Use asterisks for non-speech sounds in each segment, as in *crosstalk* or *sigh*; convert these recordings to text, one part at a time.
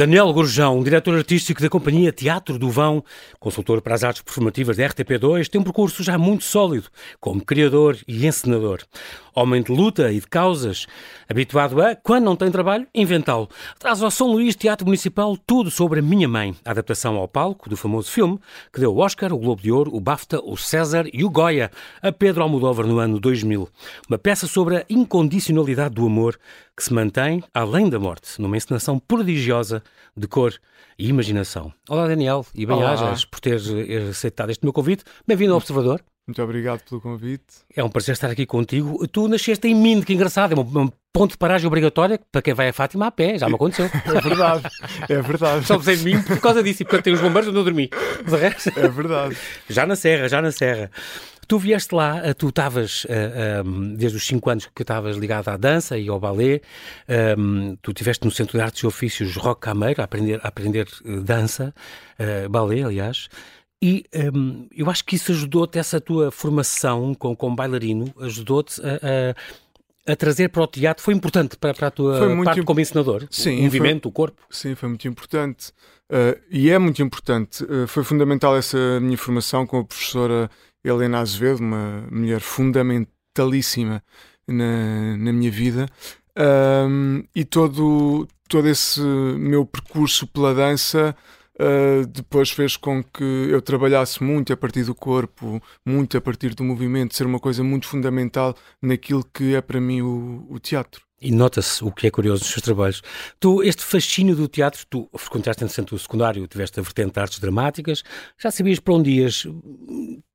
Daniel Gorjão, diretor artístico da Companhia Teatro do Vão, consultor para as artes performativas da RTP2, tem um percurso já muito sólido como criador e encenador. Homem de luta e de causas, habituado a, quando não tem trabalho, inventá-lo. Traz ao São Luís Teatro Municipal tudo sobre a minha mãe, a adaptação ao palco do famoso filme que deu o Oscar, o Globo de Ouro, o BAFTA, o César e o Goya a Pedro Almodóvar no ano 2000. Uma peça sobre a incondicionalidade do amor que se mantém além da morte, numa encenação prodigiosa de cor e imaginação. Olá, Daniel, e bem-ajas por ter aceitado este meu convite. Bem-vindo ao Observador. Muito obrigado pelo convite. É um prazer estar aqui contigo. Tu nasceste em Minde, que engraçado, é um, ponto de paragem obrigatória para quem vai a Fátima a pé, já me aconteceu. *laughs* É verdade, é verdade. Só em Minde por causa disso e porque tem os bombeiros onde eu dormi. De resto, é verdade. Já na Serra, já na Serra. Tu vieste lá, eh, tu estavas, eh, ehm, desde os 5 anos que estavas ligado à dança e ao balé, ehm, tu estiveste no Centro de Artes e Ofícios Roque Cameiro a aprender, a aprender dança, balé, aliás, e um, eu acho que isso ajudou-te, essa tua formação com, com bailarino, ajudou-te a, a, a, trazer para o teatro, foi importante para, para a tua parte imp... como ensinador? Sim. O movimento, foi, o corpo? Sim, foi muito importante. Uh, e é muito importante. Uh, foi fundamental essa minha formação com a professora Helena Azevedo, uma mulher fundamentalíssima na, na minha vida. Um, e todo, todo esse meu percurso pela dança uh, depois fez com que eu trabalhasse muito a partir do corpo, muito a partir do movimento, ser uma coisa muito fundamental naquilo que é para mim o, o teatro. E nota-se o que é curioso nos seus trabalhos. Tu, este fascínio do teatro, tu frequentaste no o secundário, tiveste a vertente de artes dramáticas, já sabias para onde ias,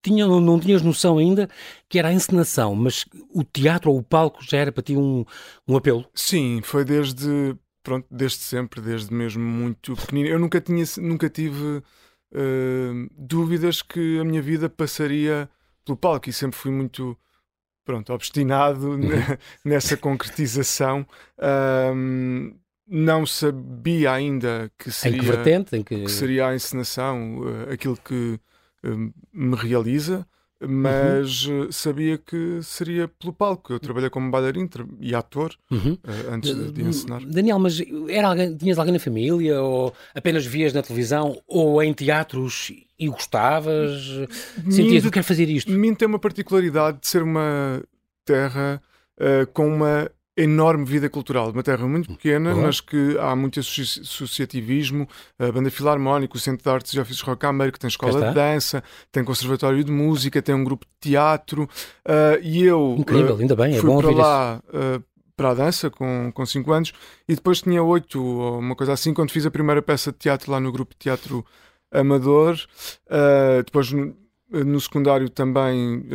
tinha, não, não tinhas noção ainda que era a encenação, mas o teatro ou o palco já era para ti um, um apelo? Sim, foi desde, pronto, desde sempre, desde mesmo muito pequenino. Eu nunca, tinha, nunca tive uh, dúvidas que a minha vida passaria pelo palco e sempre fui muito pronto, obstinado uhum. *laughs* nessa concretização. Um, não sabia ainda que seria, em que vertente, em que... que seria a encenação uh, aquilo que uh, me realiza, mas uhum. sabia que seria pelo palco. Eu trabalhei como bailarino e ator uhum. uh, antes de, de, ensinar. Daniel, mas era alguém, tinhas alguém na família ou apenas vias na televisão ou em teatros e gostavas? Sentias, eu quero fazer isto? Mim tem uma particularidade de ser uma terra uh, com uma enorme vida cultural, uma terra muito pequena, uhum. mas que há muito associativismo, a Banda Filarmónica, o Centro de Artes e Ofícios Rocambeiro, que tem escola de dança, tem conservatório de música, tem um grupo de teatro, uh, e eu Incrível, uh, ainda bem, é fui bom para lá uh, para a dança com, com 5 anos, e depois tinha 8 ou uma coisa assim, quando fiz a primeira peça de teatro lá no grupo de teatro amador, depois no, no secundário também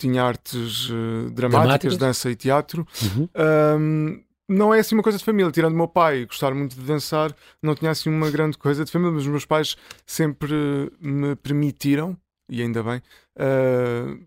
tinha artes uh, dramáticas, dança e teatro. Uhum. Um, não é assim uma coisa de família, tirando o meu pai gostar muito de dançar, não tinha assim uma grande coisa de família, mas os meus pais sempre me permitiram, e ainda bem, uh,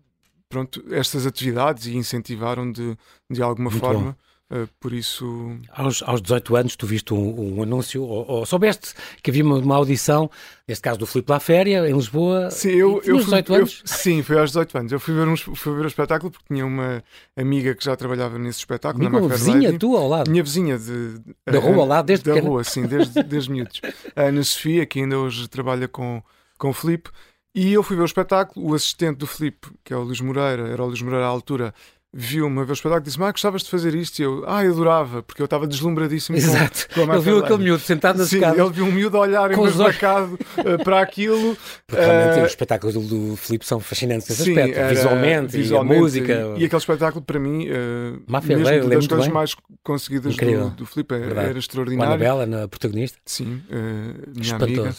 pronto, estas atividades e incentivaram de, de alguma muito forma. Uh, por isso. Aos, aos 18 anos, tu viste um, um anúncio, ou, ou, soubeste que havia uma, uma, audição, neste caso do Filipe La Féria, em Lisboa. Sim, eu. eu fui, 18 anos? Eu, sim, foi aos 18 anos. Eu fui ver, um, fui ver o espetáculo porque tinha uma amiga que já trabalhava nesse espetáculo. Amiga, uma vizinha Lady. tua ao lado? Minha vizinha de. Da rua ao lado, desde Da pequena. rua, sim, desde, desde miúdos. *laughs* A Ana Sofia, que ainda hoje trabalha com, com o Filipe. E eu fui ver o espetáculo, o assistente do Filipe, que é o Luís Moreira, era o Luís Moreira à altura, viu-me a ver o espetáculo e disse-me: Ah, gostavas de fazer isto? E eu, ah, eu adorava, porque eu estava deslumbradíssimo. Exato. Com, com ele viu aquele miúdo sentado na escada. Ele viu um miúdo a olhar embasbacado uh, para aquilo. Porque realmente uh, os espetáculos do, do Filipe são fascinantes nesse sim, aspecto, visualmente, visualmente, e a música. E, e aquele espetáculo, para mim, uh, Máfia, mesmo das coisas bem. mais conseguidas do, do Filipe, era, era extraordinário. A Anabela, na protagonista. Sim, minha Espantoso. amiga.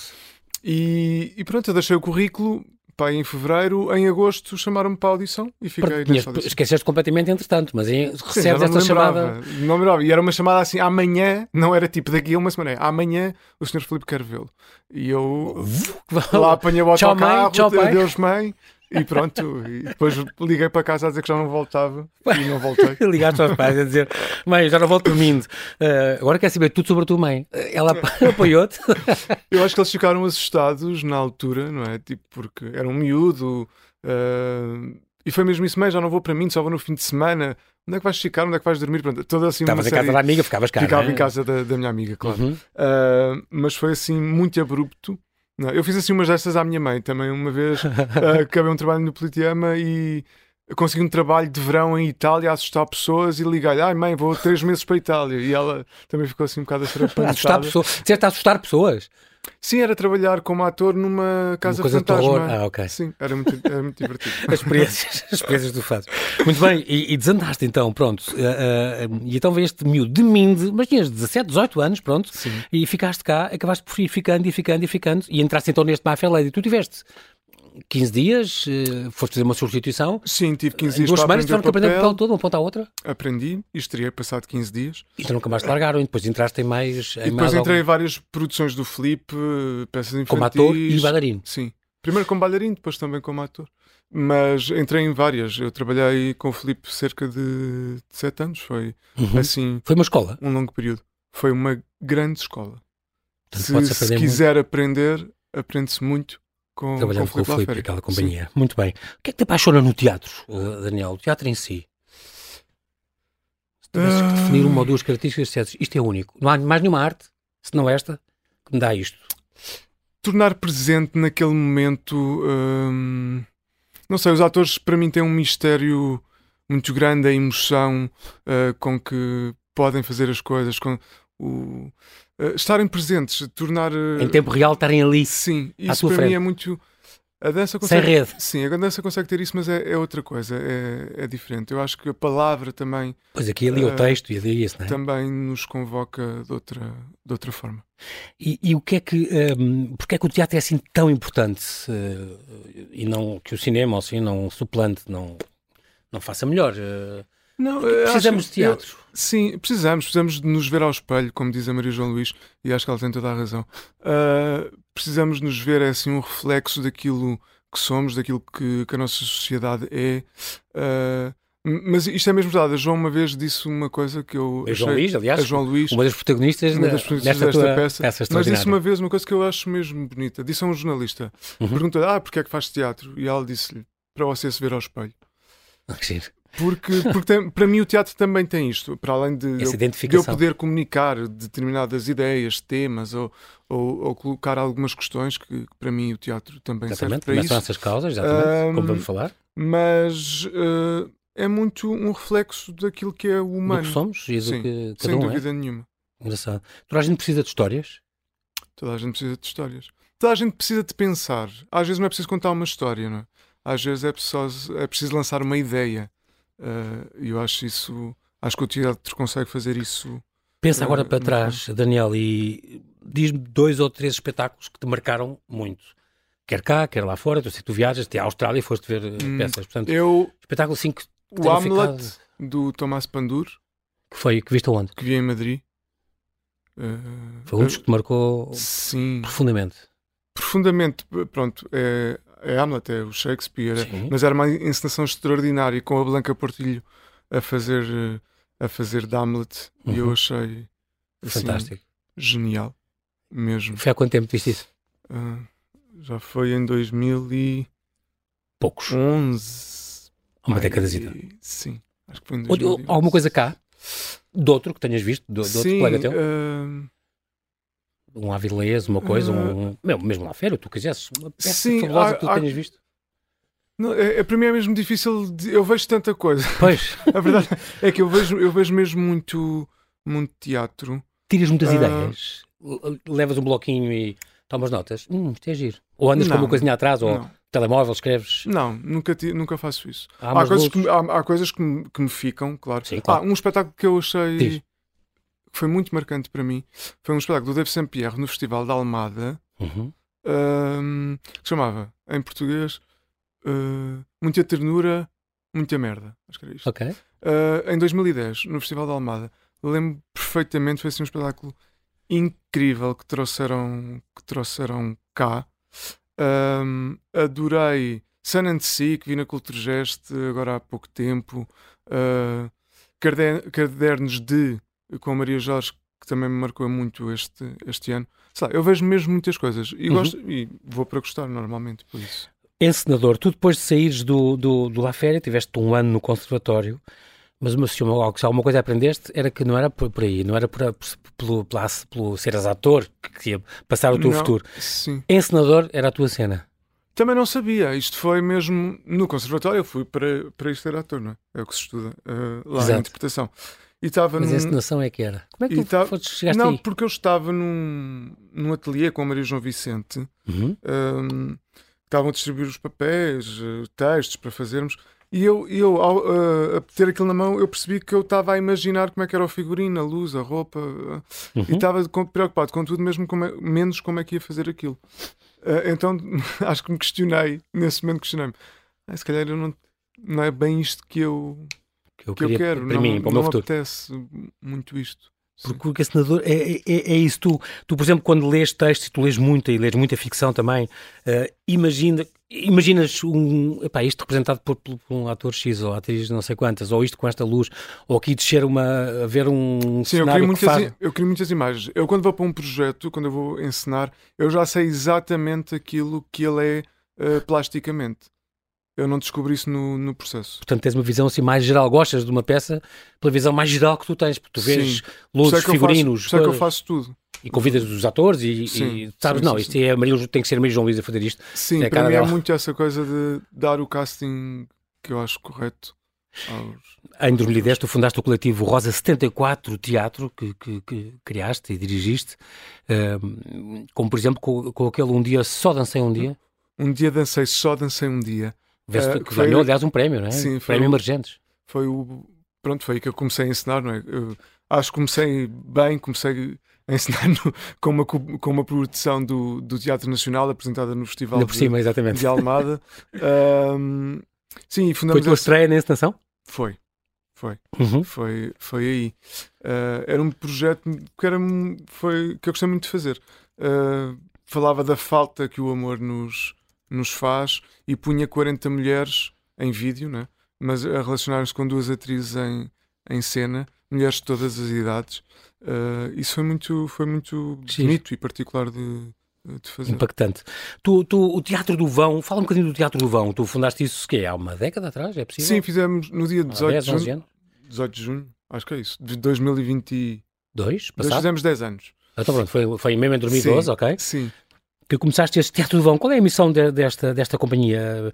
E, e pronto, eu deixei o currículo pá, em fevereiro, em agosto chamaram-me para a audição e fiquei nessa audição. Esqueceste completamente entretanto, mas em, recebes esta chamada. Não me lembrava. E era uma chamada assim, amanhã, não era tipo daqui a uma semana, é, amanhã o Sr. Filipe quer vê-lo. E eu lá apanhei o autocarro, tchau, mãe, tchau, adeus mãe, e pronto, e depois liguei para casa a dizer que já não voltava e não voltei. *laughs* Ligaste aos pais a dizer: Mãe, já não volto dormindo. Uh, agora quer saber tudo sobre a tua mãe. Ela *laughs* apoiou-te? *laughs* Eu acho que eles ficaram assustados na altura, não é? Tipo, porque era um miúdo uh, E foi mesmo isso, mãe, já não vou para mim, só vou no fim de semana. Onde é que vais ficar? Onde é que vais dormir? Pronto, toda assim Estavas em casa da amiga, ficavas cá. Ficava é? em casa da, da minha amiga, claro. Uhum. Uh, mas foi assim muito abrupto. Não, eu fiz assim umas destas à minha mãe também. Uma vez uh, *laughs* acabei um trabalho no Politeama e consegui um trabalho de verão em Itália a assustar pessoas e liguei-lhe: Ai mãe, vou três meses para a Itália. E ela também ficou assim um bocado *laughs* Assustar atrapantada. pessoas. Disseste a assustar pessoas? Sim, era trabalhar como ator numa casa coisa de fantasma. terror. Ah, ok. Sim, era muito, era muito divertido. *laughs* As experiências, as experiências do fazes. Muito bem, e, e desandaste então, pronto. Uh, uh, e então veio este miúdo de Minde, mas tinhas 17, 18 anos, pronto, Sim. e ficaste cá, acabaste por ir ficando e ficando e ficando, e entraste então neste Mafia Lady. Tu tiveste 15 dias, uh, foste fazer uma substituição. Sim, tive 15 Em dias duas semanas tiveram que aprender o papel. todo, uma ponta à outra, Aprendi e estreiei passado 15 dias. e tu nunca mais te largaram, e depois entraste em mais. Em E depois mais entrei em algum- várias produções do Felipe, eh, peças infantis. como ator e bailarino. Sim. Primeiro como bailarino, depois também como ator. Mas entrei em várias. Eu trabalhei com o Felipe cerca de 7 anos. Foi Uhum. assim Foi uma escola. um longo período. Foi uma grande escola. Portanto, Se, se aprender muito quiser aprender, aprende-se muito com, trabalhando com o Filipe Filipe e aquela companhia. Muito bem. O que é que te apaixona no teatro, uh, Daniel? O teatro em si? Se tivesses que definir uma ou duas características, dissesses, isto é único. Não há mais nenhuma arte, se não esta, que me dá isto. tornar presente naquele momento. hum, não sei, os atores para mim têm um mistério muito grande, a emoção uh, com que podem fazer as coisas, com o, uh, estarem presentes, tornar. uh, Em tempo real, estarem ali, Sim, isso para frente. mim é muito. A dança sem consegue. rede. Sim, a dança consegue ter isso, mas é, é outra coisa, é, é diferente. Eu acho que a palavra também, Pois aqui ali é o Eh, texto e ali isso, não é? também nos convoca de outra, de outra forma. E, e o que é que, um, porque é que o teatro é assim tão importante uh, e não que o cinema, assim, não suplante, não, não faça melhor? Uh, Não, precisamos de eu- teatro. Sim, precisamos, precisamos de nos ver ao espelho, como diz a Maria João Luís, e acho que ela tem toda a razão. Ah, precisamos de nos ver, é assim, um reflexo daquilo que somos, daquilo que, que a nossa sociedade é. Ah, m- mas isto é mesmo verdade. A João uma vez disse uma coisa que eu A João achei- Luís, aliás, a João Luís, uma das protagonistas, uma da- das protagonistas nesta desta tua peça, peça mas disse uma vez uma coisa que eu acho mesmo bonita. Disse a um jornalista, Uhum. perguntou ah, porque é que faz teatro? E ela disse-lhe, para você se ver ao espelho. Que giro. Porque, porque tem- para mim o teatro também tem isto, para além de, eu, de eu poder comunicar determinadas ideias, temas ou, ou, ou colocar algumas questões que, que para mim o teatro também serve Exatamente, para começam isso. essas causas, exatamente, como Ahm, vamos falar, Mas eh, é muito um reflexo daquilo que é o do humano, que somos e do Sim, que cada sem um é. dúvida nenhuma. Engraçado. Toda a gente precisa de histórias. Toda a gente precisa de histórias. Toda a gente precisa de pensar. Às vezes não é preciso contar uma história, não é? Às vezes é preciso, é preciso lançar uma ideia. E eu acho isso. Acho que o teatro consegue fazer isso. Pensa agora para muito trás, Daniel, e diz-me dois ou três espetáculos que te marcaram muito. Quer cá, quer lá fora. Eu sei que tu viajas até à Austrália e foste ver eh, Hum, peças. Portanto, Eu, espetáculo assim que, o Hamlet ficado- do Tomás Pandur, que foi, que viste onde? que vi em Madrid. Eh, Foi um dos que te marcou Sim, profundamente. profundamente. Pronto, é, é Hamlet, é o Shakespeare, Sim. mas era uma encenação extraordinária com a Blanca Portilho a fazer, eh, a fazer de Hamlet e eu Uhum. achei assim, Fantástico. genial mesmo. Foi há quanto tempo viste isso? Ah, já foi em 2011. Poucos. Uma Ai, décadazita. Sim, acho que foi em Ou- ou 2011. Alguma coisa cá? De outro que tenhas visto? De, de outro Sim, colega teu? ah, Um Avilés, uma coisa, Ah. um. Meu, mesmo lá férias, tu quisesses. Uma peça Sim, fabulosa há- que tu há- tenhas visto. não, é, é- para mim é mesmo difícil. de- eu vejo tanta coisa. Pois, *laughs* A verdade é que eu vejo, eu vejo mesmo muito, muito teatro. tiras muitas Ah. ideias. Levas um bloquinho e tomas notas. Hum, isto é giro. Ou andas com Não, uma coisinha atrás, ou Não, telemóvel, escreves. não nunca, nunca faço isso. Há Há, umas coisas, que, há, há coisas que, me, que me ficam, claro. Sim, claro. Ah, um espetáculo que eu achei Diz. Que foi muito marcante para mim foi um espetáculo do Dave Saint-Pierre no Festival da Almada. Uhum. ahm, que chamava, em português, ah, Muita Ternura, Muita Merda. Acho que era isto. Ok. Ah, em 2010, no Festival da Almada. Lembro perfeitamente, foi assim um espetáculo incrível que trouxeram, que trouxeram cá. Ahm, adorei Sun and Sea, que vi na Culturgest agora há pouco tempo. Caderno- Cadernos de, com a Maria Jorge, que também me marcou muito este, este ano. Sei lá, eu vejo mesmo muitas coisas e, Uhum. gosto, e vou para gostar normalmente por isso. Encenador, tu depois de saíres do, do, do La Féria, tiveste um ano no conservatório, mas uma, se alguma coisa aprendeste era que não era por, por aí, não era por, por, pelo, pelo, pelo seres ator que ia passar o teu Não, futuro. Sim. Encenador era a tua cena. Também não sabia. Isto foi mesmo no conservatório. Eu fui para, para isto ser ator, não é? É o que se estuda uh, lá Exato. na interpretação. E estava Mas num... a encenação é que era. Como é que tu tá- foste, chegaste Não, aí? porque eu estava num, num ateliê com a Maria João Vicente. Uhum. um, estavam a distribuir os papéis, eh, textos para fazermos. E eu, eu ao a ter aquilo na mão, eu percebi que eu estava a imaginar como é que era o figurino, a luz, a roupa. eh, Uhum. E estava preocupado com tudo, mesmo como é- menos como é que ia fazer aquilo. Eh, então *laughs* acho que me questionei, nesse momento questionei-me. "Ah, se calhar eu não, não é bem isto que eu, Que eu que eu queria quero. para não mim, para o meu futuro. apetece muito isto. Porque o encenador é, é, é isso. Tu, tu, por exemplo, quando lês textos e tu lês muita e lês muita ficção também, eh, imagina, imaginas um, epá, isto representado por, por um ator X ou atriz não sei quantas, ou isto com esta luz, ou aqui descer uma, a ver um Sim, eu cenário crio, que muitas, faz... eu crio muitas imagens. Eu, quando vou para um projeto, quando eu vou encenar, eu já sei exatamente aquilo que ele é eh, plasticamente. Eu não descobri isso no, no processo. Portanto, tens uma visão assim mais geral. Gostas de uma peça pela visão mais geral que tu tens, porque tu vês isso luzes, é figurinos, é que eu coisas, faço tudo. e convidas os atores e, Sim, e sabes, sim, não, sim, isto é Maria, tem que ser Maria João Luís a fazer isto. Sim, É para mim é dela. muito essa coisa de dar o casting que eu acho correto aos. Em 2010, tu fundaste o coletivo Rosa 74 Teatro, que, que, que criaste e dirigiste, ehm, como por exemplo com, com aquele Um Dia Só Dancei Um Dia, Um dia dancei, só dancei um dia. Vê-se Eh, que foi- ganhou, aliás, um prémio, não é? Sim, foi prémio o- Emergentes. Foi o. Pronto, foi aí que eu comecei a ensinar, não é? Eu acho que comecei bem, comecei a ensinar no- *laughs* com, uma, co- com uma produção do, do Teatro Nacional apresentada no Festival de- cima, de Almada. *laughs* Ahm, sim, Foi a tua estreia na encenação? Foi, foi, Uhum. foi, foi aí. Ah, era um projeto que, era, um- foi, que eu gostei muito de fazer. Ah, falava da falta que o amor nos, nos faz e punha 40 mulheres em vídeo, né? mas a relacionarem-se com duas atrizes em, em cena, mulheres de todas as idades. Ah, isso foi muito, foi muito bonito e particular de, de fazer. Impactante. Tu, tu, o Teatro do Vão, fala um bocadinho do Teatro do Vão. Tu fundaste isso, que é, há uma década atrás, é possível? Sim, fizemos no dia Há 18 10, de 11 junho. anos? 18 de junho, acho que é isso, de 2022. Dois? Passado? fizemos 10 anos. Então pronto, foi, foi mesmo em 2012, Sim, ok? Sim. Que começaste este Teatro do Vão. Qual é a missão de- desta, desta companhia?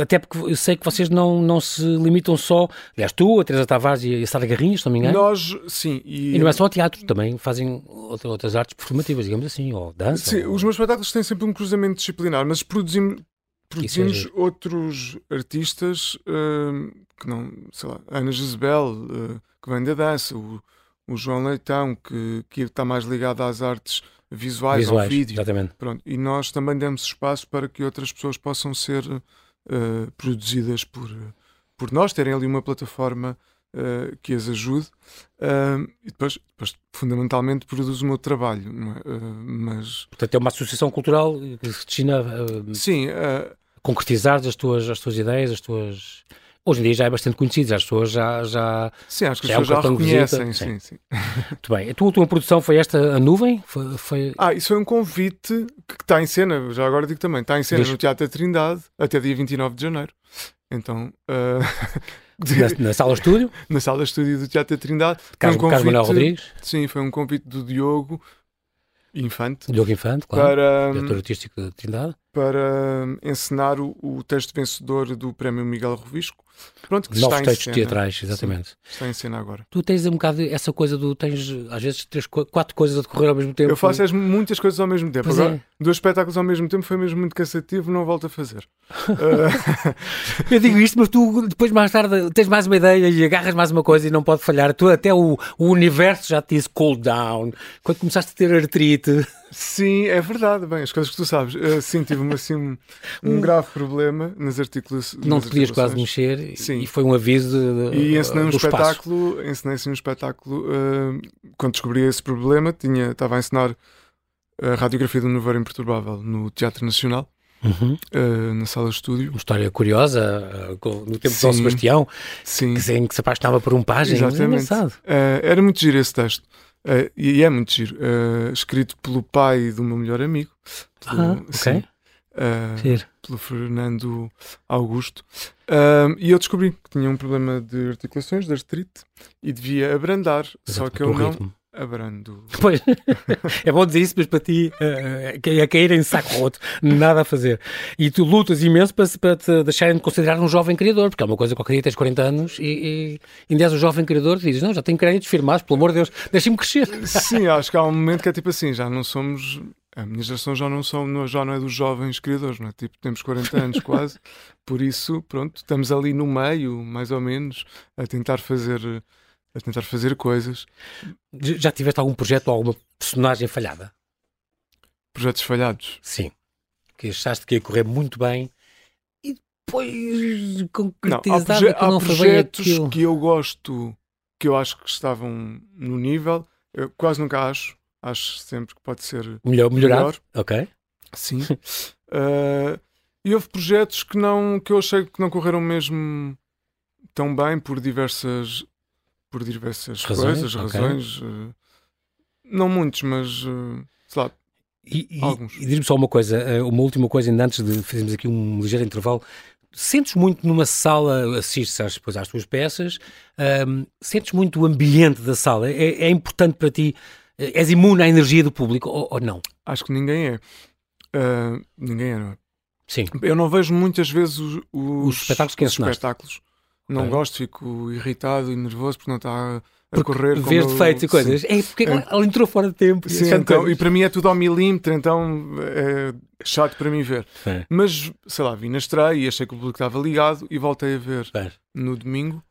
Até porque eu sei que vocês não, não se limitam só, aliás, tu, a Teresa Tavares e a Sara Garrinhas, se não me engano, Nós, sim. E, e não é só teatro, também fazem outra- outras artes performativas, digamos assim, ou dança. Sim, ou- os meus espetáculos têm sempre um cruzamento disciplinar, mas produzimos, produzimos giro. outros artistas hum, que não, sei lá, Ana Jezebel, eh, que vem da dança, o, o João Leitão, que, que está mais ligado às artes visuais, ao visuais, vídeo. exatamente. Pronto, e nós também demos espaço para que outras pessoas possam ser eh, produzidas por, por nós, terem ali uma plataforma eh, que as ajude. Ah, e depois, depois, fundamentalmente, produz o meu trabalho. é? Ah, mas, Portanto, é uma associação cultural que se destina a, sim, concretizar as tuas, as tuas ideias, as tuas... Hoje em dia já é bastante conhecido, as pessoas já... já... sim, acho que Já é um as pessoas já cartão de reconhecem. visita, Sim, sim. *laughs* Muito bem. A tua, a tua produção foi esta, a Nuvem? Foi, foi... Ah, isso foi um convite que está em cena, já agora digo também, está em cena Diz. no Teatro da Trindade até dia 29 de janeiro. Então, ah, *laughs* na, na sala estúdio, na sala de estúdio do Teatro da Trindade. Carlos, um Carlos Manuel convite- Rodrigues, Sim, foi um convite do Diogo Infante Diogo Infante, claro, para, diretor artístico da Trindade. Para encenar o, o texto vencedor do Prémio Miguel Rovisco. Pronto, que Novos está em textos cena. teatrais, exatamente. Está em cena agora. Tu tens um bocado essa coisa do. Tens às vezes três, quatro coisas a decorrer ao mesmo tempo. Eu faço as- muitas coisas ao mesmo tempo. Pois Agora, é. dois espetáculos ao mesmo tempo foi mesmo muito cansativo, não volto a fazer. Ah, *laughs* Eu digo isto, mas tu depois mais tarde tens mais uma ideia e agarras mais uma coisa e não pode falhar. Tu até o, o universo já te disse cool down. Quando começaste a ter artrite, sim, é verdade. Bem, as coisas que tu sabes. Ah, sim, tive uma, assim, um, um *laughs* grave problema nas articulações. não te podias quase mexer e- Sim. e foi um aviso de, de, E ensinei um espetáculo, ensinei assim um espetáculo. ah, quando descobri esse problema, tinha, estava a ensinar a radiografia do Nevoeiro Imperturbável no Teatro Nacional, Uhum. ah, na sala de estúdio. Uma história curiosa, uh, no tempo de Dom Sim. Sebastião, Sim, que, se- que se apaixonava por um pajem. É Exatamente. engraçado. Ah, era muito giro esse texto. Ah, e é muito giro. Ah, escrito pelo pai do meu melhor amigo. Ah, Sim. ok. uh, pelo Fernando Augusto. Uh, e eu descobri que tinha um problema de articulações, de artrite, e devia abrandar, Exato, só que eu não. Ritmo abrando. *laughs* Pois, é bom dizer isso, mas para ti uh, é cair em saco roto, nada a fazer. E tu lutas imenso para, para te deixarem de considerar um jovem criador, porque é uma coisa que qualquer dia tens 40 anos e, e ainda és um jovem criador e dizes, não, já tenho créditos firmados, pelo amor de Deus, deixem-me crescer. Sim, acho que há um momento que é tipo assim, já não somos... A minha geração já não, são, já não é dos jovens criadores, não é? Tipo, temos 40 anos *laughs* quase, por isso, pronto, estamos ali no meio, mais ou menos, a tentar fazer a tentar fazer coisas. Já tiveste algum projeto ou alguma personagem falhada? Projetos falhados? Sim. Que achaste que ia correr muito bem e depois concretizado não, há, que não há projetos que eu gosto, que eu acho que estavam no nível, eu quase nunca acho. Acho sempre que pode ser melhor, melhorado. Melhor. Ok. Sim. uh, *laughs* e houve projetos que não que eu achei que não correram mesmo tão bem por diversas por diversas razões? coisas, okay. razões. Uh, não muitos, mas uh, sei lá. E, e, alguns. e diz-me só uma coisa, eh, uma última coisa, ainda antes de fazermos aqui um ligeiro intervalo. Sentes muito numa sala, assistes às, depois às tuas peças, um, sentes muito o ambiente da sala? É, é, importante para ti? És imune à energia do público ou, ou não? Acho que ninguém é. Uh, ninguém é, não é? Sim. Eu não vejo muitas vezes os, os, os espetáculos que os espetáculos. Não gosto, fico irritado e nervoso porque não está a correr. Vês defeitos e coisas. É porque é. ela entrou fora de tempo. Sim, então, e para mim é tudo ao milímetro, então é chato para mim ver. É. Mas, sei lá, vi na estreia e achei que o público estava ligado e voltei a ver é. no domingo.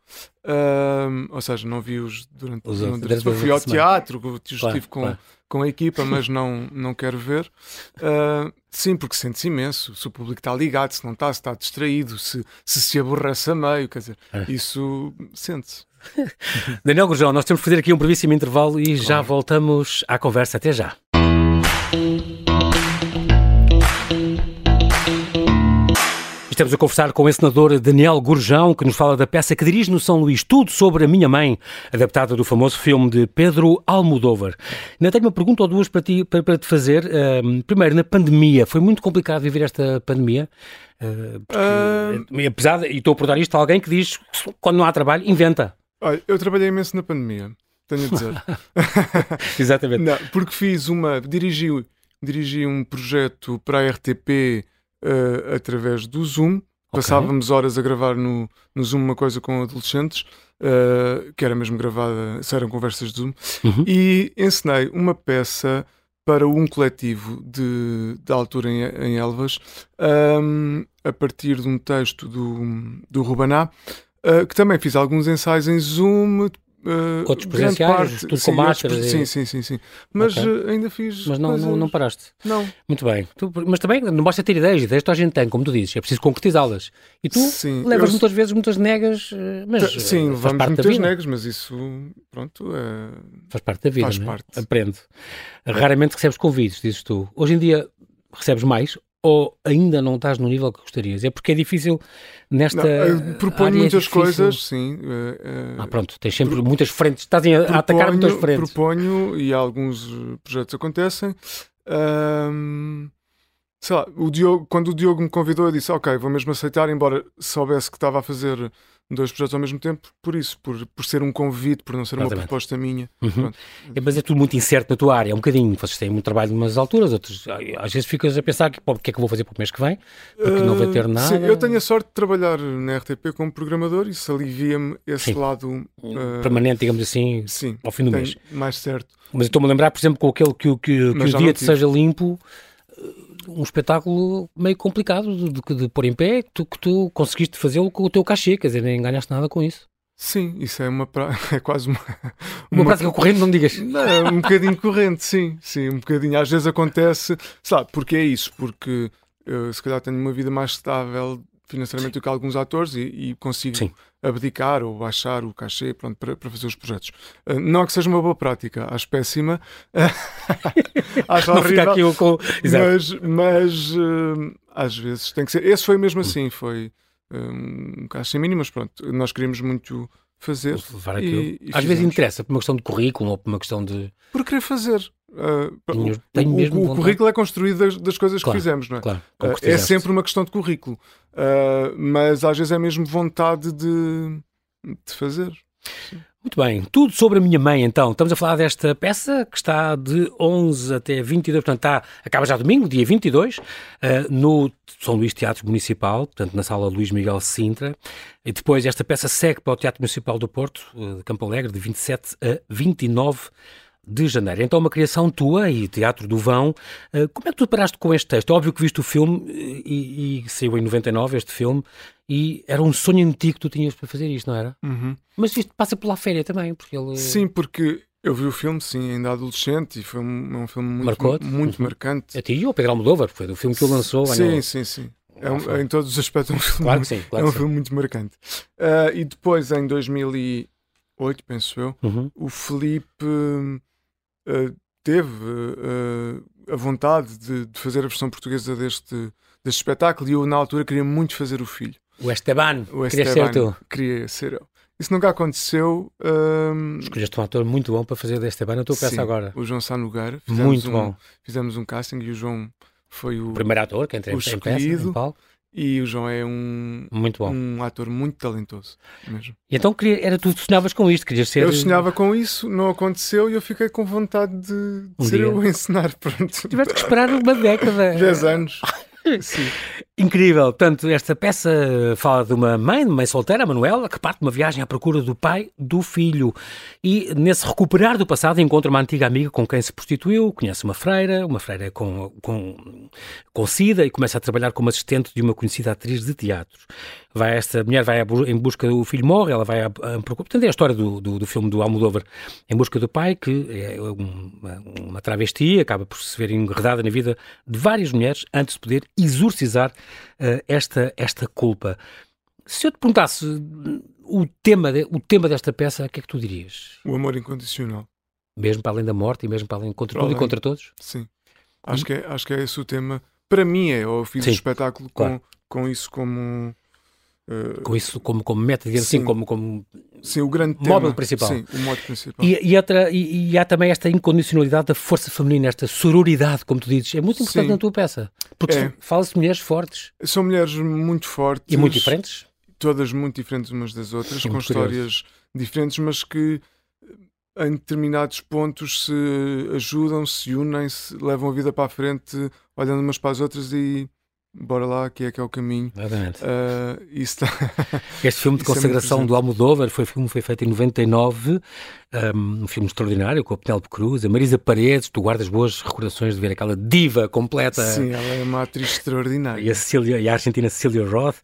Um, ou seja, não vi-os durante, os durante, fui ao teatro, estive claro, com, claro. com a equipa, mas não, não quero ver. Uh, sim, porque sente-se imenso. Se o público está ligado, se não está, se está distraído, se se, se aborrece a meio, quer dizer, é. isso sente-se. *laughs* Daniel Gurjão, nós temos que fazer aqui um brevíssimo intervalo e claro. já voltamos à conversa. Até já. Estamos a conversar com o encenador Daniel Gurjão, que nos fala da peça que dirige no São Luís, Tudo sobre a Minha Mãe, adaptada do famoso filme de Pedro Almodóvar. Ainda tenho uma pergunta ou duas para, ti, para, para te fazer. Primeiro, na pandemia, foi muito complicado viver esta pandemia? Uh, porque, uh... Apesar de, e estou a perguntar isto a alguém que diz que quando não há trabalho, inventa. Olha, eu trabalhei imenso na pandemia, tenho a dizer. *laughs* Exatamente. Não, porque fiz uma. Dirigi, dirigi um projeto para a RTP uh, através do Zoom. Okay. Passávamos horas a gravar no, no Zoom uma coisa com adolescentes, uh, que era mesmo gravada, eram conversas de Zoom, uhum. e ensinei uma peça para um coletivo de, de altura em, em Elvas, um, a partir de um texto do, do Rubaná, uh, que também fiz alguns ensaios em Zoom, Uh, Outros presenciais, parte, tudo sim, com máscaras. E... Sim, sim, sim, sim. Mas okay. uh, ainda fiz. Mas não, não, não, paraste. Não. Muito bem. Tu, mas também não basta ter ideias, ideias toda a gente tem, como tu dizes, é preciso concretizá-las. E tu sim, levas eu... muitas vezes muitas negas, eh, mas. Sim, faz parte muitas da vida. negas, mas isso, pronto. É... Faz parte da vida. Faz é? parte. Aprende. Raramente recebes convites, dizes tu. Hoje em dia recebes mais ou ainda não estás no nível que gostarias? É porque é difícil nesta. Não, proponho é muitas é coisas, sim. Uh, ah, pronto, tens sempre pro, muitas frentes, estás a, proponho, atacar muitas frentes. Proponho e alguns projetos acontecem. Um, sei lá, o Diogo, quando o Diogo me convidou, eu disse: Ok, vou mesmo aceitar, embora soubesse que estava a fazer dois projetos ao mesmo tempo, por isso, por, por ser um convite, por não ser Exatamente. uma proposta minha. Uhum. É, mas é tudo muito incerto na tua área, é um bocadinho. Vocês têm muito trabalho em umas alturas, outras, às vezes ficas a pensar que, o que é que eu vou fazer para o mês que vem, porque uh, não vai ter nada. Sim, eu tenho a sorte de trabalhar na RTP como programador, e isso alivia-me esse sim. lado uh, permanente, digamos assim, sim, ao fim do mês. Mais certo. Mas estou-me a lembrar, por exemplo, com aquele que, que, que o dia te seja limpo um espetáculo meio complicado de, de, de pôr em pé, que tu, que tu conseguiste fazê-lo com o teu cachê, quer dizer, nem ganhaste nada com isso. Sim, isso é uma pra... *laughs* é quase uma, uma, uma prática corrente, não me digas. Não, um bocadinho corrente, sim, sim, um bocadinho. Às vezes acontece, sabe, porque é isso, porque eu se calhar tenho uma vida mais estável financeiramente do que alguns atores e, e consigo Sim. abdicar ou baixar o cachê pronto, para, para fazer os projetos. Uh, não é que seja uma boa prática, acho péssima. *laughs* acho horrível. Com... Mas, mas uh, às vezes tem que ser. Esse foi mesmo hum. assim, foi um cachê mínimo, mas pronto, nós queríamos muito fazer. E, e Às vezes interessa por uma questão de currículo ou por uma questão de. Por querer fazer. Uh, tenho, tenho o, mesmo o, currículo é construído das, das coisas claro, que fizemos, não é? Claro, uh, é sempre uma questão de currículo, uh, mas às vezes é mesmo vontade de, de fazer. Sim. Muito bem, tudo sobre a minha mãe então. Estamos a falar desta peça que está de 11 até 22, portanto está, acaba já domingo, dia 22, uh, no São Luís Teatro Municipal, portanto na sala Luís Miguel Sintra. E depois esta peça segue para o Teatro Municipal do Porto, uh, de Campo Alegre, de 27 a 29 de janeiro. Então, uma criação tua e Teatro do Vão. Uh, como é que tu paraste com este texto? É óbvio que viste o filme e, e saiu em 99 este filme e era um sonho antigo que tu tinhas para fazer isto, não era? Uhum. Mas isto passa pela férias também, porque ele... Sim, porque eu vi o filme, sim, ainda adolescente e foi um, um filme muito, muito uhum. marcante. A ti e o Pedro Almodóvar, foi do filme que ele lançou. Sim, sim, sim. É um, em todos os aspectos é um filme, claro que sim, claro é um filme muito marcante. Uh, e depois, em 2008, penso eu, uhum. o Felipe uh, teve uh, a vontade de, de, fazer a versão portuguesa deste, deste espetáculo e eu, na altura, queria muito fazer o filho. O Esteban. O Esteban. Ser tu. Queria ser eu. Isso nunca aconteceu. Um... Escolheste um ator muito bom para fazer deste Esteban. Eu estou a pensar agora. O João Sá Nogueira. Muito um, bom. Fizemos um casting e o João foi o, o primeiro ator que entrou o em peça, em. E o João é um, muito bom. um ator muito talentoso mesmo. E então era tu sonhavas com isto, querias ser. Eu sonhava com isso, não aconteceu e eu fiquei com vontade de, Um ser dia. eu a ensinar. *laughs* Pronto. Tiveste que esperar uma década. 10 anos. *laughs* Sim. Incrível. Portanto, esta peça fala de uma mãe, uma mãe solteira, Manuela, que parte de uma viagem à procura do pai do filho. E nesse recuperar do passado encontra uma antiga amiga com quem se prostituiu, conhece uma freira, uma freira com, com, com sida e começa a trabalhar como assistente de uma conhecida atriz de teatro. Vai esta mulher vai em busca do filho morre, ela vai a, procura. Portanto, é a história do, do, do, filme do Almodóvar em busca do pai, que é uma, uma travesti, acaba por se ver enredada na vida de várias mulheres antes de poder exorcizar uh, esta, esta culpa. Se eu te perguntasse o tema, de, o tema desta peça, o que é que tu dirias? O amor incondicional. Mesmo para além da morte e mesmo para além contra Para tudo e além. contra todos? Sim. Acho, que é, acho que é esse o tema. Para mim é, eu fiz Sim, o espetáculo claro. com, com isso como. Uh, Com isso como, como meta, digamos assim, Sim. como, como... sim, o grande Móvel tema. principal. Sim, o modo principal. E, e, outra, e, e há também esta incondicionalidade da força feminina, esta sororidade, como tu dizes, é muito importante Sim. na tua peça. Porque É. fala-se de mulheres fortes São mulheres muito fortes. e muito diferentes. Todas muito diferentes umas das outras, com muito curioso. histórias diferentes, mas que eh, em determinados pontos se ajudam, se unem, se levam a vida para a frente, olhando umas para as outras e bora lá, que é que é o caminho. Exatamente. Uh, isso. *laughs* Este filme de é consagração presente. do Almodóvar foi, filme foi feito em 99, um, um filme extraordinário com a Penélope Cruz, a Marisa Paredes, tu guardas boas recordações de ver aquela diva completa Sim, ela é uma atriz extraordinária. e a, Cecília, e a argentina Cecília Roth,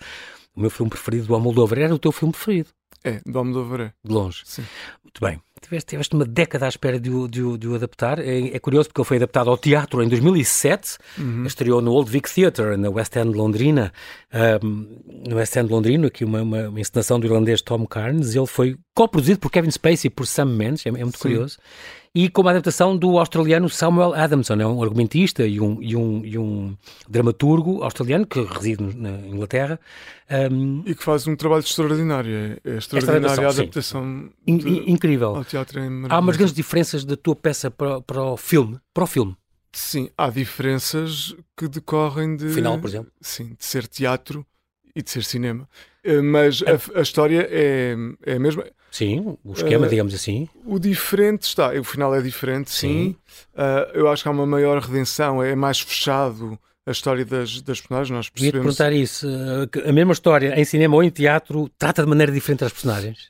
o meu filme preferido do Almodóvar, era o teu filme preferido, É, do Almodóvar é. de longe. Sim. Muito bem. Tiveste, tiveste uma década à espera de o, de o- de o adaptar. É, é curioso porque ele foi adaptado ao teatro em 2007. Uhum. Estreou no Old Vic Theatre, na West End Londrina. Ahm, no West End Londrino, aqui uma, uma, uma encenação do irlandês Tom Carnes. Ele foi coproduzido por Kevin Spacey e por Sam Mendes. É, é muito Sim. curioso. E com uma adaptação do australiano Samuel Adamson. É um argumentista e um, e um, e um dramaturgo australiano que reside na Inglaterra. Ahm, E que faz um trabalho extraordinário. É, é extraordinária a adaptação, in- de- in- incrível. ao teatro. É Há umas grandes diferenças da tua peça para, para o filme. Para o filme. Sim, há diferenças que decorrem de. Final, por exemplo. Sim, de ser teatro e de ser cinema. Eh, Mas a, a história é, é a mesma. Sim, o esquema, Eh, digamos assim. O diferente está. O final é diferente, sim. Sim. Ah, eu acho que há uma maior redenção, é mais fechado a história das, das personagens. Nós percebemos. perguntar isso. eh, A mesma história em cinema ou em teatro trata de maneira diferente as personagens?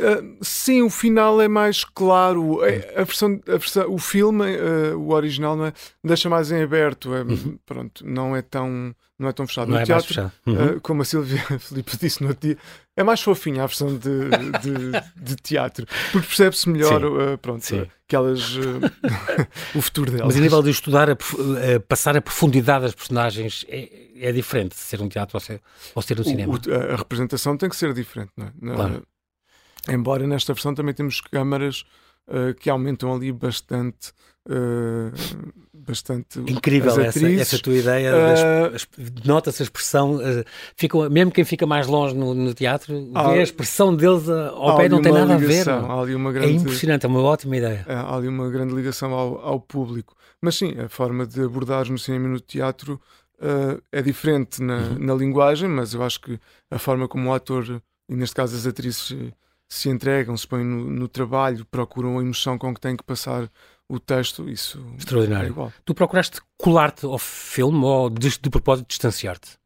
Ah, sim, o final é mais claro. É- A versão, a versão, o filme, ah, o original, não é? deixa mais em aberto. É, Pronto, não é tão, não é tão fechado. Uhum. Não no é teatro, fechado. Uhum. ah, como a Silvia *laughs* Filipe disse no outro dia, é mais fofinha a versão de, de, de teatro, porque percebe-se melhor Sim. ah, pronto, Sim. que elas, *laughs* o futuro delas. Mas a nível de estudar, a, a passar a profundidade das personagens é, é diferente de ser um teatro ou ser, ou ser um cinema. o- a, representação tem que ser diferente, não é? Claro. Embora nesta versão também temos câmaras uh, que aumentam ali bastante. Uh, bastante incrível essa, essa, tua ideia uh, nota-se a expressão uh, fica, mesmo quem fica mais longe no, no teatro há, vê a expressão deles ao pé não tem nada ligação, a ver é? grande, é impressionante, é uma ótima ideia há ali uma grande ligação ao, ao público mas sim, a forma de abordar no cinema e no teatro uh, é diferente na, uhum. na linguagem, mas eu acho que a forma como o ator, e neste caso as atrizes, se entregam, se põem no, no trabalho, procuram a emoção com que têm que passar o texto, isso Extraordinário. é. Tu procuraste colar-te ao filme ou de, de propósito distanciar-te?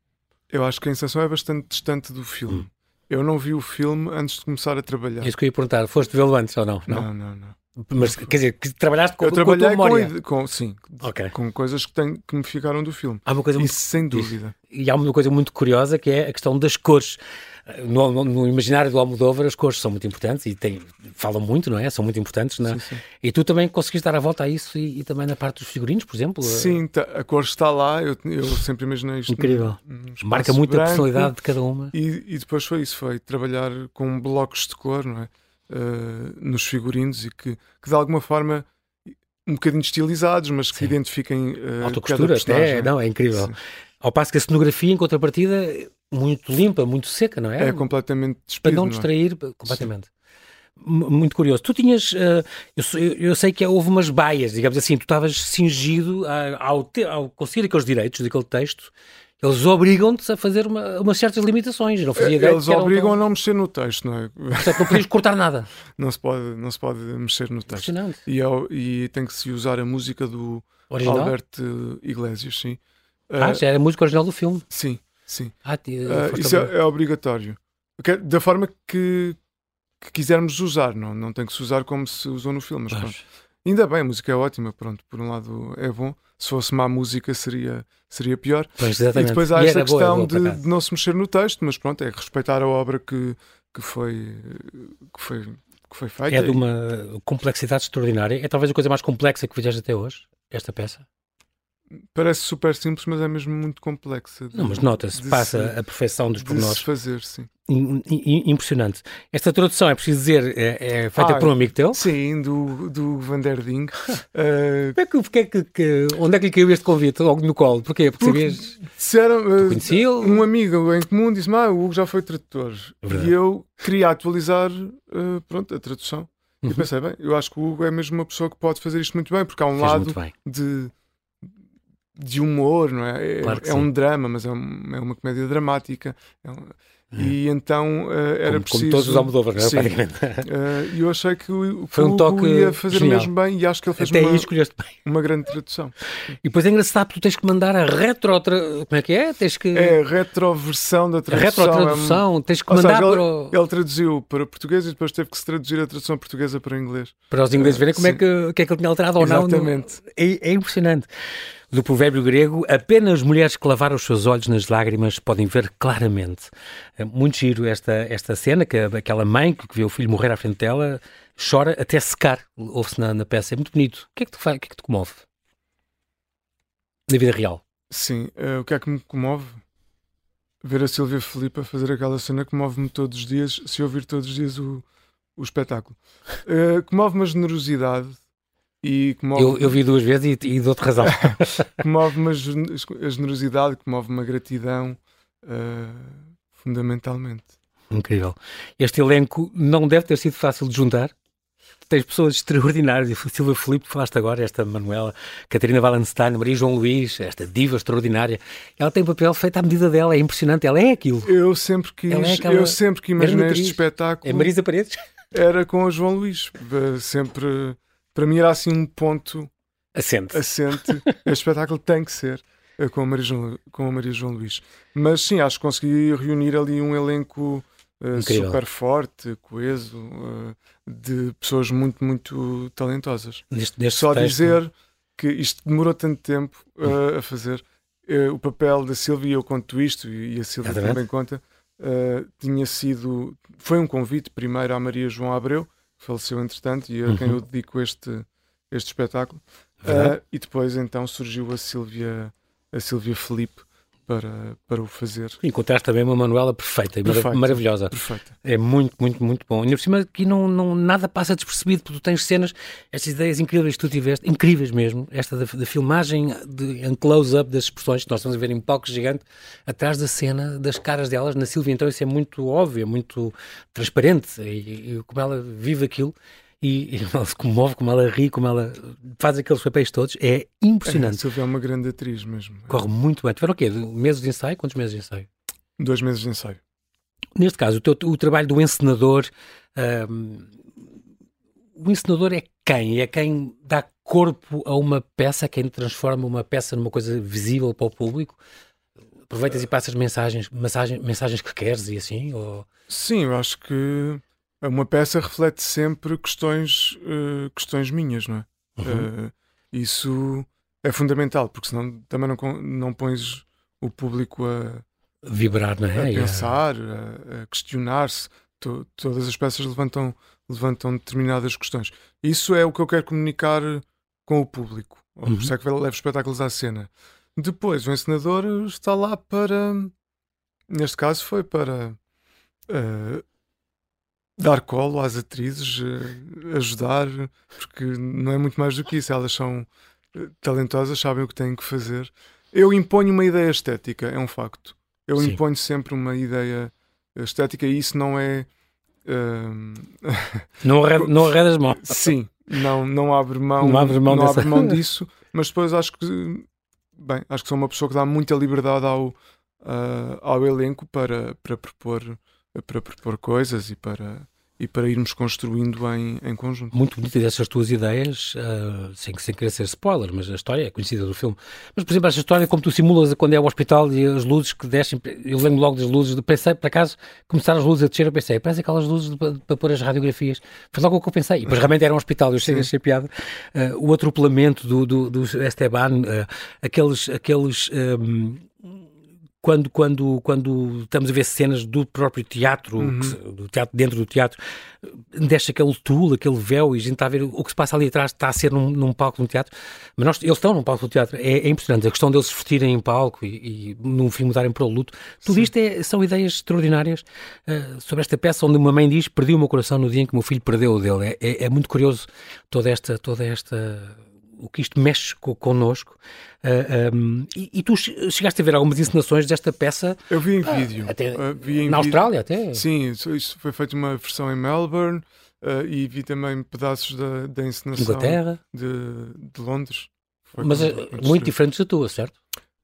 Eu acho que a sensação é bastante distante do filme. Hum. Eu não vi o filme antes de começar a trabalhar. É isso que eu ia perguntar. Foste vê-lo antes ou não? Não, não, não. não. Mas quer dizer, que trabalhaste com, eu trabalhei com a tua memória? Com, com, sim, okay. com coisas que, tem, que me ficaram do filme. Há uma coisa Isso, muito, sem dúvida. E há uma coisa muito curiosa que é a questão das cores. No, no, no, imaginário do Almodóvar as cores são muito importantes e tem, falam muito, não é? São muito importantes, não é? Sim, sim. E tu também conseguiste dar a volta a isso e, e, também na parte dos figurinos, por exemplo? Sim, tá, a cor está lá, eu, eu sempre imaginei isto. Incrível. Marca muito branco, a personalidade de cada uma. E, e, depois foi isso, foi trabalhar com blocos de cor, não é? Uh, nos figurinos e que, que de alguma forma um bocadinho estilizados, mas que Sim. identifiquem uh, Autocostura até, não, é incrível. Sim. Ao passo que a cenografia, em contrapartida, muito limpa, muito seca, não é? É completamente despido, Para não distrair não é? completamente. Sim. Muito curioso. Tu tinhas, uh, eu, eu, sei que houve umas baias, digamos assim, tu estavas cingido ao, ao conseguir aqueles direitos daquele texto eles obrigam-te a fazer uma, umas certas limitações. Não fazia ideia Eles obrigam tão... a não mexer no texto, não é? Portanto, não podias cortar nada. *laughs* não, se pode, não se pode mexer no texto. E, é, e tem que se usar a música do original? Alberto Iglesias, sim. Ah, uh, já era a música original do filme? Sim, sim. Ah, uh, isso é, é, obrigatório. Da forma que, que, quisermos usar, não, não tem que se usar como se usou no filme. Mas, Ainda bem, a música é ótima, pronto, por um lado é bom se fosse má música seria, seria pior. Pois, e depois há e esta questão boa, de, de, não se mexer no texto, mas pronto, é respeitar a obra que, que, foi, que, foi, que foi feita. É de uma complexidade extraordinária. É talvez a coisa mais complexa que fizeste até hoje, esta peça? Parece super simples, mas é mesmo muito complexa. De, não, mas nota-se, passa se, a perfeição dos pormenores. De fazer, sim. Impressionante. Esta tradução, é preciso dizer, é, é feita ah, por um amigo teu? Sim, do, do Van der Ding. *laughs* uh, é que, porque que, que, onde é que lhe caiu este convite? Logo no colo? Porquê? Porque, porque sabias. Disseram, uh, um amigo em comum disse-me: Ah, o Hugo já foi tradutor. Verdade. E eu queria atualizar uh, pronto, a tradução. Uhum. E pensei: bem, eu acho que o Hugo é mesmo uma pessoa que pode fazer isto muito bem, porque há um Fez lado de de humor, não é? É, claro é um drama, mas é, um, é, uma comédia dramática. É um, e então uh, era como, preciso. Como todos os Almodóvar, não é? Praticamente. Uh, *laughs* eu achei que o, Foi um toque ia fazer genial. mesmo bem e acho que ele fez Até uma, escolheste bem. uma grande tradução. *laughs* E depois é engraçado, tu tens que mandar a retro. Como é que é? Tens que... É a retroversão da tradução. A retrotradução, é... tens que mandar seja, para. O... Ele, traduziu para português e depois teve que se traduzir a tradução portuguesa para inglês. Para os ingleses verem como é que, que é que ele tinha alterado ou não. Exatamente. É, é impressionante. Do provérbio grego, apenas mulheres que lavaram os seus olhos nas lágrimas podem ver claramente. É muito giro esta, esta cena, que aquela mãe que vê o filho morrer à frente dela chora até secar, ouve-se na, na, peça. É muito bonito. O que é que te, faz, o que é que te comove? Na vida real. Sim, uh, o que é que me comove? Ver a Silvia Filipa fazer aquela cena que move-me todos os dias, se ouvir todos os dias o, o espetáculo. Uh, comove-me a generosidade e que move... eu, eu vi duas vezes e, e dou-te razão. *laughs* que move-me a generosidade, que move-me a gratidão, uh, fundamentalmente. Incrível. Este elenco não deve ter sido fácil de juntar. Tens pessoas extraordinárias, e Silvia Filipe, falaste agora, esta Manuela, Catarina Valenstein, Maria João Luís, esta diva extraordinária. Ela tem um papel feito à medida dela, é impressionante, ela é aquilo. Eu sempre quis, é aquela... eu sempre que imaginei este espetáculo. É Marisa Paredes? Era com a João Luís, sempre para mim era assim um ponto assente. assente. *laughs* este espetáculo tem que ser eh, com a, Maria João, com a Maria João Luís. Mas sim, acho que consegui reunir ali um elenco uh, super forte, coeso, uh, de pessoas muito, muito talentosas. Neste, neste Só texto... dizer que isto demorou tanto tempo uh, a fazer. o papel da Silvia, eu conto isto e, a Silvia também conta, tinha sido. Foi um convite primeiro à Maria João Abreu faleceu entretanto e a quem eu uhum. dedico este, este espetáculo. Uh, e depois então surgiu a Silvia, a Silvia Felipe para, para o fazer. Encontraste também uma Manuela perfeita e Perfeito, maravilhosa. Perfeita. É muito, muito, muito bom. E por cima aqui não, não, nada passa despercebido, porque tu tens cenas, estas ideias incríveis que tu tiveste, incríveis mesmo, esta da, da filmagem de, em close-up das expressões que nós estamos a ver em palco gigante, atrás da cena, das caras delas, na Silvia, então isso é muito óbvio, é muito transparente, e, e como ela vive aquilo e, e *laughs* ela se comove, como ela ri, como ela faz aqueles papéis todos, é impressionante. É, Silvia é uma grande atriz mesmo. Corre muito bem. Tiveram o quê? Meses de ensaio? Quantos meses de ensaio? Dois meses de ensaio. Neste caso, o, teu, o trabalho do encenador, um, o encenador é quem? É quem dá corpo a uma peça, quem transforma uma peça numa coisa visível para o público? Aproveitas uh, e passas mensagens, mensagens, mensagens que queres e assim? Ou... Sim, eu acho que uma peça reflete sempre questões, uh, questões minhas, não é? Uhum. Uh, isso é fundamental, porque senão também não, não pões o público a vibrar, não é? A pensar, a, a questionar-se. To, todas as peças levantam, levantam determinadas questões. Isso é o que eu quero comunicar com o público. Uhum. Por isso é que levo espetáculos à cena. Depois, o encenador está lá para. Neste caso, foi para uh, dar colo às atrizes, uh, ajudar, porque não é muito mais do que isso. Elas são uh, talentosas, sabem o que têm que fazer. Eu imponho uma ideia estética, é um facto. Eu Sim. imponho sempre uma ideia estética e isso não é. Uh... *laughs* não, não arredas mão. Sim, não, não abre mão, não abre mão, não abre mão disso, mas depois acho que. Bem, acho que sou uma pessoa que dá muita liberdade ao, uh, ao elenco para, para propor para propor coisas e para, e para irmos construindo em, em conjunto. Muito bonitas essas tuas ideias, uh, sem, sem querer ser spoiler, mas a história é conhecida do filme. Mas, por exemplo, essa história, como tu simulas quando é ao hospital e as luzes que descem, eu lembro logo das luzes, pensei, por acaso, começaram as luzes a descer, eu pensei, parece aquelas luzes para, pôr as radiografias. Foi logo o que eu pensei. E depois *laughs* realmente era um hospital, eu achei, achei piada. Uh, o atropelamento do, do, do Esteban, uh, aqueles. aqueles um, quando, quando, quando estamos a ver cenas do próprio teatro, uhum. do teatro dentro do teatro, deixa aquele tul, aquele véu, e a gente está a ver o que se passa ali atrás, está a ser num, num palco no teatro, mas nós, eles estão num palco do teatro, é, é impressionante, a questão deles se vestirem em palco e, e num fim mudarem para o luto, tudo Sim. isto é, são ideias extraordinárias uh, sobre esta peça onde uma mãe diz, perdi o meu coração no dia em que o meu filho perdeu o dele, é, é, é muito curioso toda esta, toda esta o que isto mexe co connosco. Uh, ah, um, e, e, tu chegaste a ver algumas encenações desta peça? Eu vi em uh, vídeo. Até, uh, vi em na Austrália até? Sim, isso, isso, foi feito uma versão em Melbourne e vi também pedaços da, da encenação Inglaterra. De, de Londres. Foi Mas muito diferentes da tua, certo?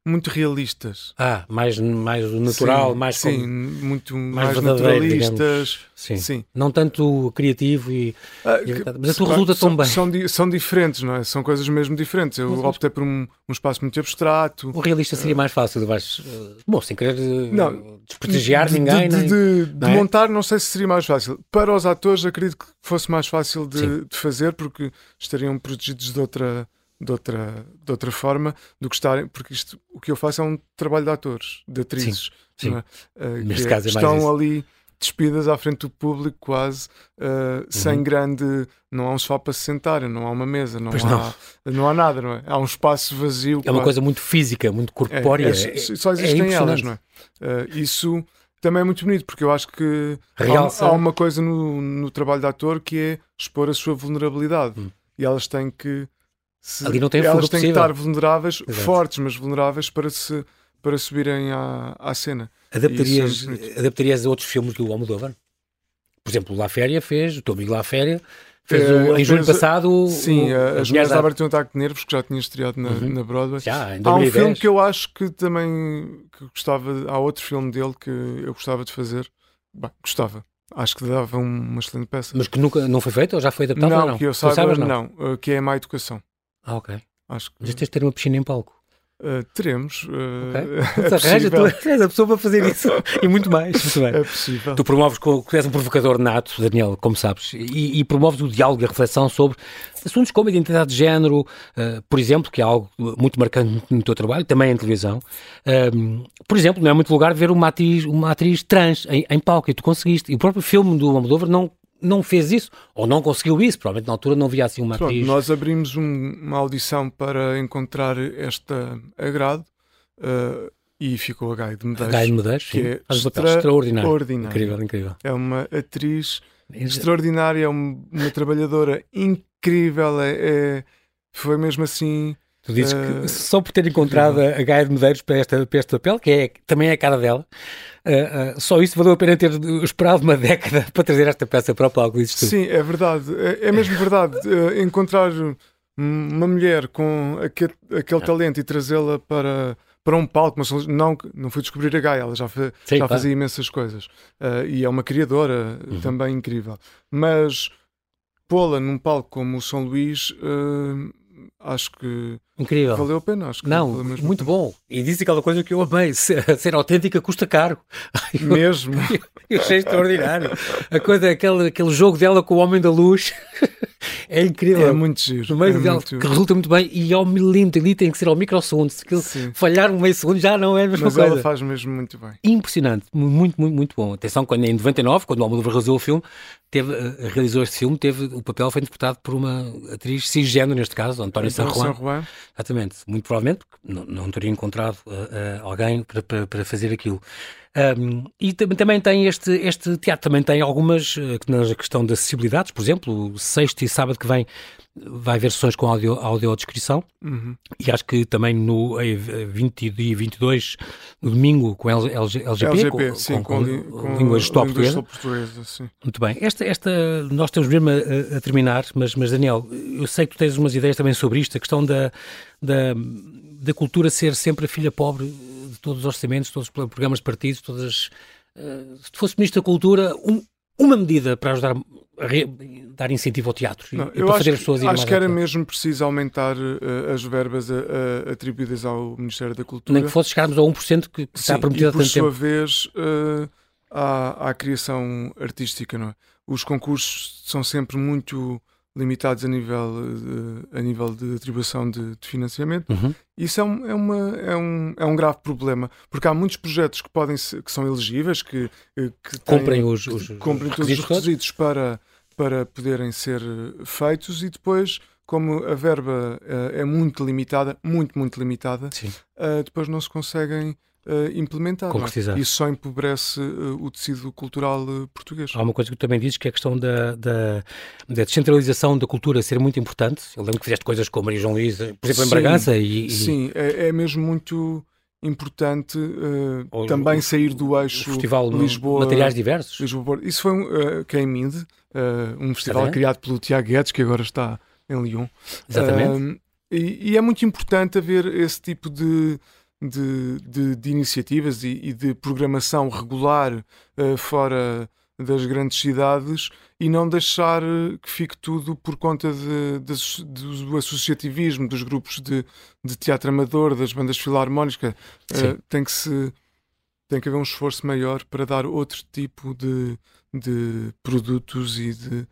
Muito realistas. Ah, mais, mais natural, sim, mais sim, com, muito mais, mais naturalistas. Sim. sim. Não tanto criativo e, ah, e mas a tua resulta são, tão bem. São, são diferentes, não é? São coisas mesmo diferentes. Eu mas, optei por um, um espaço muito abstrato. O realista seria mais fácil, vais, uh, bom, sem querer uh, não, desprestigiar de, ninguém. De, nem, de, de não é? montar, não sei se seria mais fácil. Para os atores, acredito que fosse mais fácil de, de fazer, porque estariam protegidos de outra de outra, de outra forma do que estarem, porque isto, o que eu faço é um trabalho de atores, de atrizes, sim, sim. É? Uh, Neste caso é estão ali despidas à frente do público quase uh, uhum. sem grande não há um sofá para se sentarem não há uma mesa não, há, não. não há nada não é? há um espaço vazio é uma coisa muito física muito corpórea é, é, só existem elas não é uh, isso também é muito bonito porque eu acho que há, há, uma coisa no, no trabalho de ator que é expor a sua vulnerabilidade hum. e elas têm que se Ali não tem elas têm que estar vulneráveis, Exato. fortes, mas vulneráveis para se para subirem à, à cena. Adaptarias, é adaptarias a outros filmes do Almodóvar? Por exemplo, La Féria fez, o teu amigo La Féria fez é, o, em julho passado. Sim, o, as mulheres da têm um ataque de nervos que já tinha estreado na, uhum. na Broadway. Já, em 2010. Há um filme que eu acho que também que gostava. Há outro filme dele que eu gostava de fazer. Bem, gostava. Acho que dava uma excelente peça. Mas que nunca não foi feito ou já foi adaptado? Não, não? que eu saiba, não. não. Que é a má educação. Ah, ok. Acho que... Mas tens de ter uma piscina em palco. Uh, teremos. Uh, okay. *laughs* é tu *laughs* és a pessoa para fazer isso e muito mais. Muito bem. É possível. Tu promoves, és um provocador nato, Daniel, como sabes, e, e promoves o diálogo e a reflexão sobre assuntos como a identidade de género, uh, por exemplo, que é algo muito marcante no teu trabalho, também em televisão. por exemplo, não é muito lugar ver uma atriz, uma atriz trans em, em palco e tu conseguiste. E o próprio filme do Almodóvar não não fez isso, ou não conseguiu isso, provavelmente na altura não havia assim uma Pronto, atriz. Nós abrimos um, uma audição para encontrar esta agrado. Uh, e ficou a Gaia de Medeiros. Gaia de Medeiros, que é Faz um papel extraordinário. extraordinário. Incrível, incrível. É uma atriz extraordinária, é uma, uma trabalhadora incrível, é, é- foi mesmo assim. Tu dizes Eh, que só por ter encontrado a Gaia de Medeiros para, esta, para este papel, que é, também é a cara dela, eh, eh, só isso valeu a pena ter esperado uma *laughs* década para trazer esta peça para o palco, dizes tu. Sim, é verdade. É, é mesmo verdade. Eh, encontrar uma mulher com aquele, Ah. aquele talento e trazê-la para, para um palco, mas não, não foi descobrir a Gaia, ela já, fa- Sim, já fazia imensas coisas. Eh, e é uma criadora Uhum. também incrível. Mas pô-la num palco como o São Luís, eh, acho que Incrível. valeu a pena. Acho que Não, muito bom. E disse aquela coisa que eu amei: ser, ser autêntica custa caro. *laughs* Mesmo. *laughs* Eu achei extraordinário. A coisa, aquele, aquele jogo dela com o Homem da Luz é incrível. É muito giro. no meio é dela, que resulta muito bem e ao milímetro ali tem que ser ao microsegundo. Se falhar um meio segundo já não é a mesma Mas coisa. ela faz mesmo muito bem. Impressionante, muito, muito, muito bom. Atenção, quando em 99, quando o Almodóvar realizou o filme, teve, eh, realizou este filme, teve o papel foi interpretado por uma atriz cisgênero, neste caso, Antónia San Juan. Juan. Exatamente, muito provavelmente, porque não, não teria encontrado eh, eh, alguém para, para, para fazer aquilo. Um, e tam- também tem este, este teatro, também tem algumas, eh, que na questão de acessibilidades, por exemplo, sexto e sábado que vem vai haver sessões com audio, audiodescrição Uhum. e acho que também no eh, 20 e 22, no domingo, com LG, LGP, LGP, com, sim, com, com, com línguas de portuguesa. portuguesa, sim. Muito bem. Esta, esta, nós estamos mesmo a, a- a terminar, mas, mas Daniel, eu sei que tu tens umas ideias também sobre isto, a questão da, da, da cultura ser sempre a filha pobre de todos os orçamentos, todos os programas de partidos, todas as, eh, se fosse Ministro da Cultura, um- uma medida para ajudar a re- dar incentivo ao teatro e, Não, e para fazer as pessoas irem acho que era mesmo preciso aumentar eh, as verbas a- a- atribuídas ao Ministério da Cultura. Nem que fosse chegarmos a 1% que, que está Sim, prometido e há por tanto sua tempo. vez eh, à, à criação artística, não é? Os concursos são sempre muito limitados a nível, eh, a nível de atribuição de, de financiamento. Uhum. Isso é um, é, uma, é, um, é um grave problema, porque há muitos projetos que podem ser, que são elegíveis, que, eh, que Cumprem os, os, que os todos os requisitos todos. requisitos para, para poderem ser eh, feitos e depois, como a verba eh, é muito limitada, muito, muito limitada, eh, depois não se conseguem eh, implementar. não é? Concretizar. Isso só empobrece eh, o tecido cultural eh, português. Há uma coisa que tu também dizes que é a questão da, da, da descentralização da cultura ser muito importante. Eu lembro que fizeste coisas com Maria João Luís, por exemplo, em Sim, Bragança, e, e Sim, é, é mesmo muito importante Ou- também o- sair do eixo festival Lisboa, Materiais Diversos. Lisboa. Isso foi um, uh, Queiminde, uh, um festival Exatamente. criado pelo Tiago Guedes, que agora está em Lyon. Exatamente. E, e é muito importante haver esse tipo de, de, de- de iniciativas e, e de programação regular uh, fora das grandes cidades e não deixar uh, que fique tudo por conta de- de do associativismo, dos grupos de, de teatro amador, das bandas filarmónicas. Uh, tem que se tem que haver um esforço maior para dar outro tipo de, de produtos e de,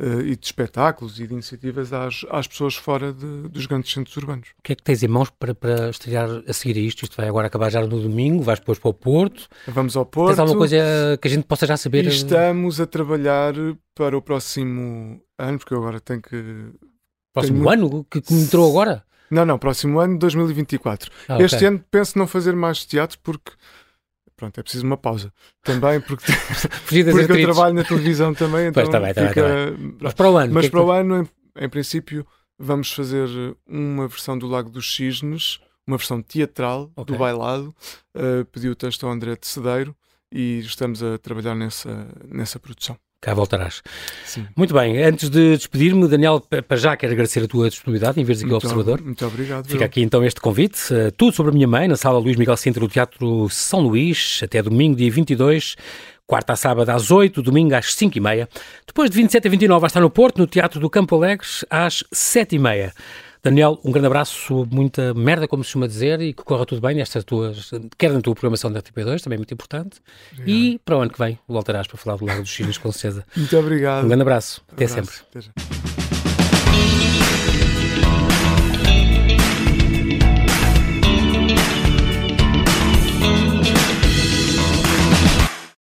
eh, e de espetáculos e de iniciativas às, às pessoas fora de- dos grandes centros urbanos. O que é que tens em mãos para, para estrear a seguir a isto? Isto vai agora acabar já no domingo, vais depois para o Porto. Vamos ao Porto. Tens alguma coisa que a gente possa já saber? E estamos a trabalhar para o próximo ano, porque eu agora tenho que. Próximo tenho ano? Que, que entrou agora? Não, não, próximo ano, 2024. Ah, este ok. ano penso não fazer mais teatro porque. Pronto, é preciso uma pausa. Também porque, *laughs* porque eu trabalho na televisão também. Então Pois, tá bem, tá bem, fica- tá Mas para o ano? Mas que é que para tu- o ano, em, em princípio, vamos fazer uma versão do Lago dos Cisnes, uma versão teatral Ok. do bailado. Uh, pediu o texto ao André de Cedeiro e estamos a trabalhar nessa, nessa produção. Cá voltarás. Sim. Muito bem, antes de despedir-me, Daniel, pa- para já quero agradecer a tua disponibilidade em veres aqui ao Observador. Muito obrigado. Fica eu. aqui então este convite. Uh, tudo sobre a minha mãe, na sala Luís Miguel Sintra do Teatro São Luís, até domingo, dia 22, quarta a sábado às 8, domingo às 5 e meia. Depois de 27 a 29 vai estar no Porto, no Teatro do Campo Alegres, às 7 e meia. Daniel, um grande abraço, muita merda, como se costuma dizer, e que corra tudo bem nestas tuas, quer na tua programação da RTP2, também é muito importante. E para o ano que vem voltarás para falar do Lago dos Cílios, com certeza. Muito obrigado. Um grande abraço, até Abraço. sempre. Até.